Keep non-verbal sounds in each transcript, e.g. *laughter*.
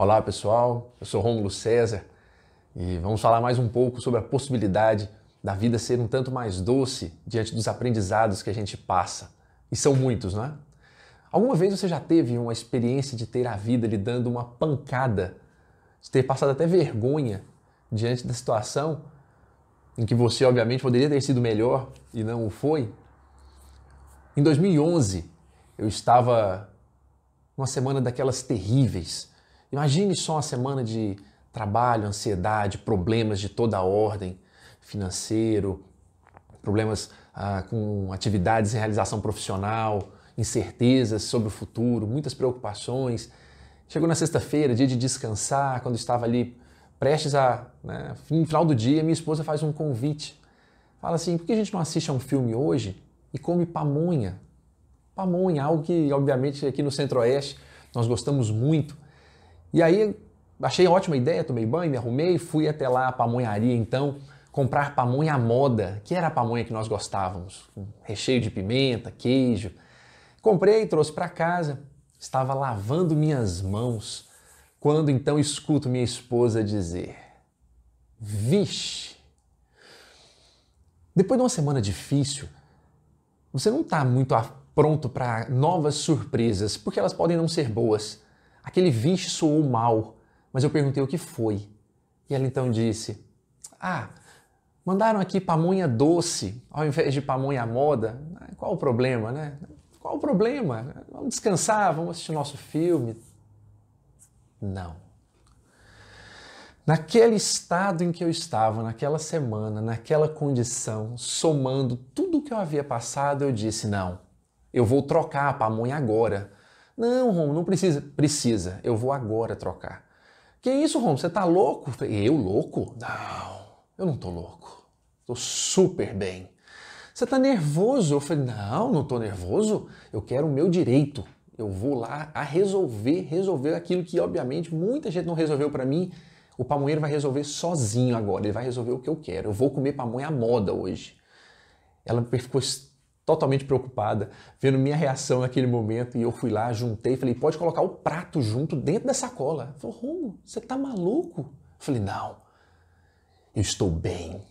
Olá pessoal, eu sou Rômulo César e vamos falar mais um pouco sobre a possibilidade da vida ser um tanto mais doce diante dos aprendizados que a gente passa. E são muitos, não é? Alguma vez você já teve uma experiência de ter a vida lhe dando uma pancada, de ter passado até vergonha diante da situação em que você, obviamente, poderia ter sido melhor e não o foi? Em 2011, eu estava uma semana daquelas terríveis. Imagine só uma semana de trabalho, ansiedade, problemas de toda a ordem, financeiro, problemas ah, com atividades em realização profissional, incertezas sobre o futuro, muitas preocupações. Chegou na sexta-feira, dia de descansar, quando estava ali prestes a, né, no final do dia, minha esposa faz um convite. Fala assim, por que a gente não assiste a um filme hoje e come pamonha? Pamonha, algo que, obviamente, aqui no Centro-Oeste nós gostamos muito. E aí, achei ótima ideia, tomei banho, me arrumei, fui até lá a pamonharia, então, comprar pamonha à moda, que era a pamonha que nós gostávamos, com recheio de pimenta, queijo. Comprei, trouxe para casa, estava lavando minhas mãos, quando então escuto minha esposa dizer: Vixe! Depois de uma semana difícil, você não está muito pronto para novas surpresas, porque elas podem não ser boas. Aquele vixe soou mal, mas eu perguntei o que foi. E ela então disse: Ah, mandaram aqui pamonha doce ao invés de pamonha moda. Qual o problema, né? Qual o problema? Vamos descansar, vamos assistir nosso filme. Não. Naquele estado em que eu estava, naquela semana, naquela condição, somando tudo o que eu havia passado, eu disse: não, eu vou trocar a pamonha agora. Não, Romo, não precisa. Precisa, eu vou agora trocar. Que isso, Romo, você tá louco? Eu louco? Não, eu não tô louco. Tô super bem. Você tá nervoso? Eu falei, não, não tô nervoso. Eu quero o meu direito. Eu vou lá a resolver, resolver aquilo que, obviamente, muita gente não resolveu para mim. O pamonheiro vai resolver sozinho agora. Ele vai resolver o que eu quero. Eu vou comer pamonha à moda hoje. Ela ficou totalmente preocupada, vendo minha reação naquele momento, e eu fui lá, juntei, falei, pode colocar o prato junto dentro da sacola. Ela falou, você tá maluco? Eu falei, não, eu estou bem.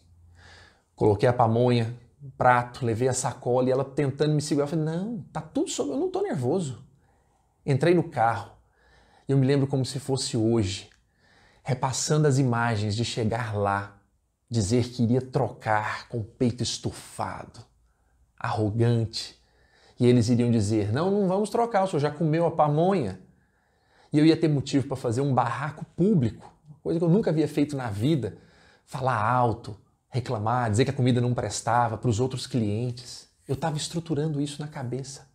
Coloquei a pamonha, prato, levei a sacola e ela tentando me segurar. Eu falei, não, tá tudo sob, eu não tô nervoso. Entrei no carro e eu me lembro como se fosse hoje, repassando as imagens de chegar lá, dizer que iria trocar com o peito estufado, arrogante. E eles iriam dizer: Não, não vamos trocar, o senhor já comeu a pamonha. E eu ia ter motivo para fazer um barraco público, coisa que eu nunca havia feito na vida. Falar alto, reclamar, dizer que a comida não prestava para os outros clientes. Eu estava estruturando isso na cabeça.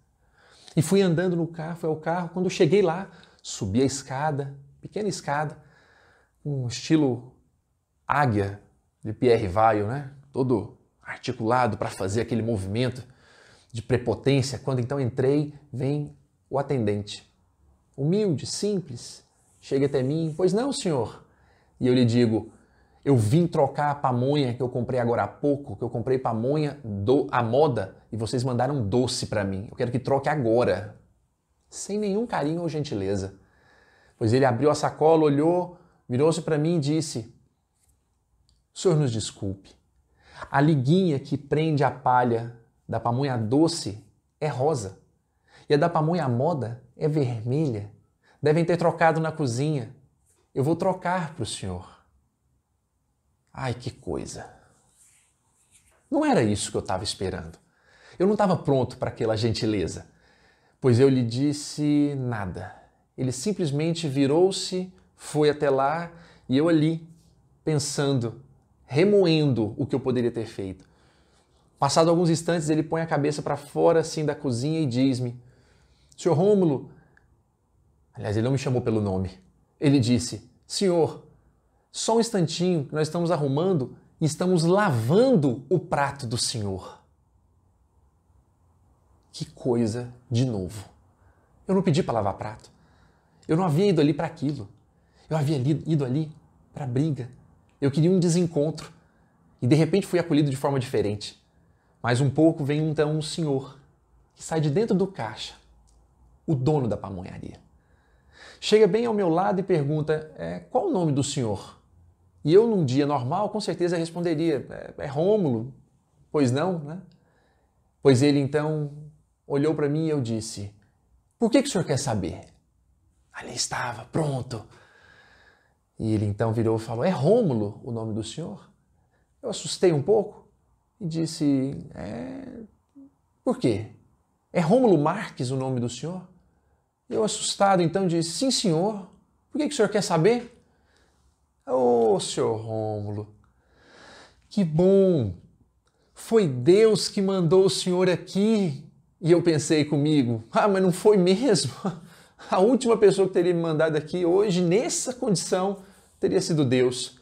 E fui andando no carro, foi ao carro. Quando eu cheguei lá, subi a escada, pequena escada, um estilo águia de Pierre Vaio, né? Todo articulado para fazer aquele movimento de prepotência. Quando então entrei, vem o atendente. Humilde, simples, chega até mim, pois não, senhor. E eu lhe digo, eu vim trocar a pamonha que eu comprei agora há pouco, que eu comprei pamonha do a moda e vocês mandaram doce para mim. Eu quero que troque agora. Sem nenhum carinho ou gentileza. Pois ele abriu a sacola, olhou, virou-se para mim e disse: Senhor nos desculpe. A liguinha que prende a palha da pamonha doce é rosa e a da pamonha moda é vermelha. Devem ter trocado na cozinha. Eu vou trocar para o senhor. Ai, que coisa! Não era isso que eu estava esperando. Eu não estava pronto para aquela gentileza, pois eu lhe disse nada. Ele simplesmente virou-se, foi até lá e eu ali, pensando remoendo o que eu poderia ter feito. Passado alguns instantes, ele põe a cabeça para fora assim da cozinha e diz-me: Senhor Rômulo, aliás, ele não me chamou pelo nome. Ele disse: Senhor, só um instantinho nós estamos arrumando e estamos lavando o prato do Senhor. Que coisa de novo. Eu não pedi para lavar prato. Eu não havia ido ali para aquilo. Eu havia ido ali para briga, eu queria um desencontro e de repente fui acolhido de forma diferente. Mais um pouco vem então um senhor que sai de dentro do caixa, o dono da pamonharia. chega bem ao meu lado e pergunta: é, qual o nome do senhor? E eu, num dia normal, com certeza responderia: é, é Rômulo. Pois não, né? Pois ele então olhou para mim e eu disse: Por que, que o senhor quer saber? Ali estava, pronto. E ele então virou e falou: É Rômulo o nome do senhor? Eu assustei um pouco e disse: É. Por quê? É Rômulo Marques o nome do senhor? Eu, assustado, então disse: Sim, senhor. Por que, que o senhor quer saber? Ô, oh, senhor Rômulo, que bom! Foi Deus que mandou o senhor aqui. E eu pensei comigo: Ah, mas não foi mesmo? *laughs* A última pessoa que teria me mandado aqui hoje, nessa condição, teria sido Deus.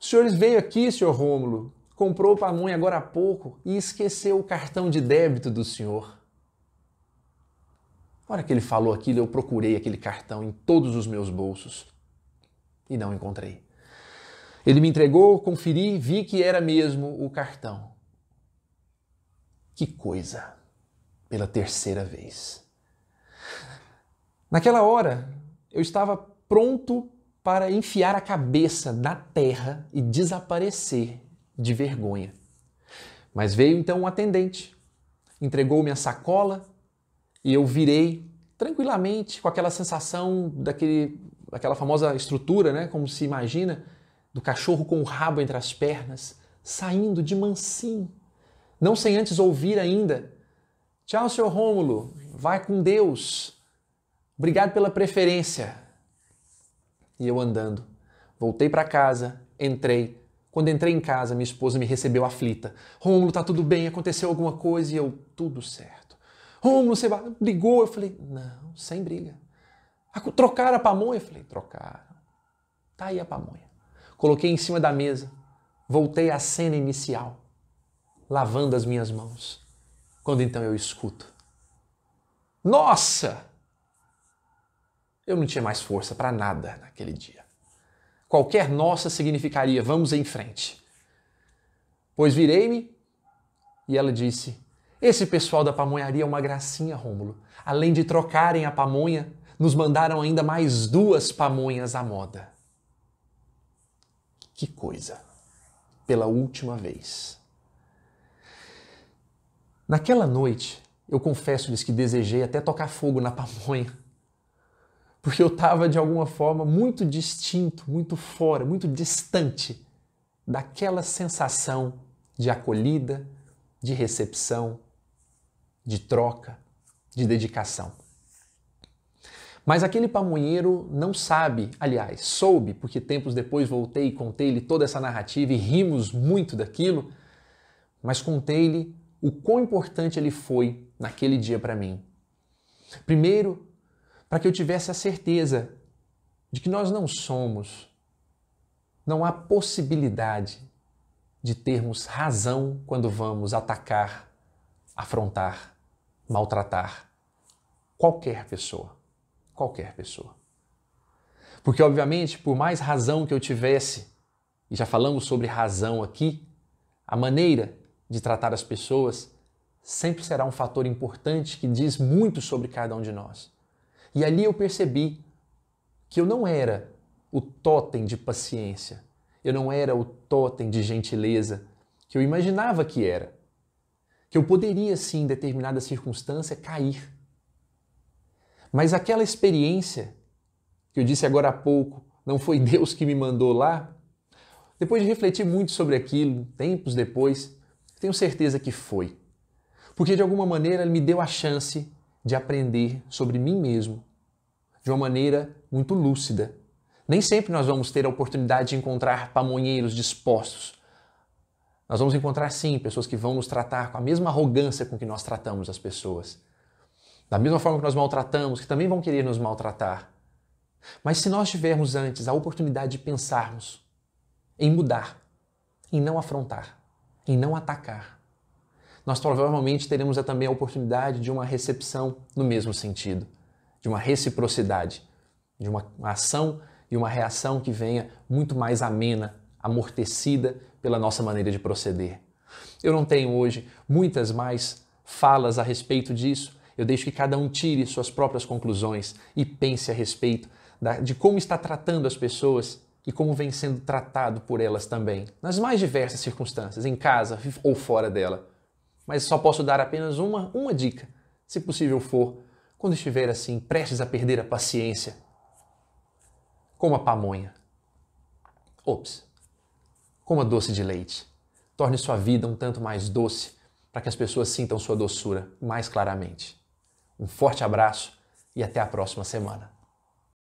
O senhor veio aqui, senhor Rômulo, comprou pamonha agora há pouco e esqueceu o cartão de débito do senhor. Na hora que ele falou aquilo, eu procurei aquele cartão em todos os meus bolsos e não encontrei. Ele me entregou, conferi, vi que era mesmo o cartão. Que coisa! Pela terceira vez. Naquela hora, eu estava pronto para enfiar a cabeça na terra e desaparecer de vergonha. Mas veio então um atendente, entregou-me a sacola e eu virei tranquilamente com aquela sensação daquele, daquela famosa estrutura, né, como se imagina, do cachorro com o rabo entre as pernas, saindo de mansinho, não sem antes ouvir ainda: Tchau, senhor Rômulo, vai com Deus. Obrigado pela preferência. E eu andando. Voltei para casa, entrei. Quando entrei em casa, minha esposa me recebeu aflita. Rômulo, tá tudo bem? Aconteceu alguma coisa? E eu, tudo certo. Rômulo, você brigou? Eu falei, não, sem briga. Trocaram a pamonha? Eu falei, trocaram. Tá aí a pamonha. Coloquei em cima da mesa. Voltei à cena inicial, lavando as minhas mãos. Quando então eu escuto: Nossa! Eu não tinha mais força para nada naquele dia. Qualquer nossa significaria vamos em frente. Pois virei-me e ela disse: Esse pessoal da pamonharia é uma gracinha, Rômulo. Além de trocarem a pamonha, nos mandaram ainda mais duas pamonhas à moda. Que coisa! Pela última vez. Naquela noite, eu confesso-lhes que desejei até tocar fogo na pamonha porque eu estava de alguma forma muito distinto, muito fora, muito distante daquela sensação de acolhida, de recepção, de troca, de dedicação. Mas aquele pamonheiro não sabe, aliás, soube, porque tempos depois voltei e contei-lhe toda essa narrativa e rimos muito daquilo, mas contei-lhe o quão importante ele foi naquele dia para mim. Primeiro, para que eu tivesse a certeza de que nós não somos, não há possibilidade de termos razão quando vamos atacar, afrontar, maltratar qualquer pessoa. Qualquer pessoa. Porque, obviamente, por mais razão que eu tivesse, e já falamos sobre razão aqui, a maneira de tratar as pessoas sempre será um fator importante que diz muito sobre cada um de nós. E ali eu percebi que eu não era o totem de paciência, eu não era o totem de gentileza que eu imaginava que era. Que eu poderia, sim, em determinada circunstância, cair. Mas aquela experiência que eu disse agora há pouco, não foi *laughs* Deus que me mandou lá, depois de refletir muito sobre aquilo, tempos depois, tenho certeza que foi. Porque de alguma maneira ele me deu a chance de aprender sobre mim mesmo de uma maneira muito lúcida. Nem sempre nós vamos ter a oportunidade de encontrar pamonheiros dispostos. Nós vamos encontrar, sim, pessoas que vão nos tratar com a mesma arrogância com que nós tratamos as pessoas. Da mesma forma que nós maltratamos, que também vão querer nos maltratar. Mas se nós tivermos antes a oportunidade de pensarmos em mudar, em não afrontar, em não atacar, nós provavelmente teremos também a oportunidade de uma recepção no mesmo sentido de uma reciprocidade, de uma ação e uma reação que venha muito mais amena, amortecida pela nossa maneira de proceder. Eu não tenho hoje muitas mais falas a respeito disso. Eu deixo que cada um tire suas próprias conclusões e pense a respeito de como está tratando as pessoas e como vem sendo tratado por elas também, nas mais diversas circunstâncias, em casa ou fora dela. Mas só posso dar apenas uma, uma dica, se possível for, quando estiver assim, prestes a perder a paciência. Coma pamonha. Ops. Coma doce de leite. Torne sua vida um tanto mais doce para que as pessoas sintam sua doçura mais claramente. Um forte abraço e até a próxima semana.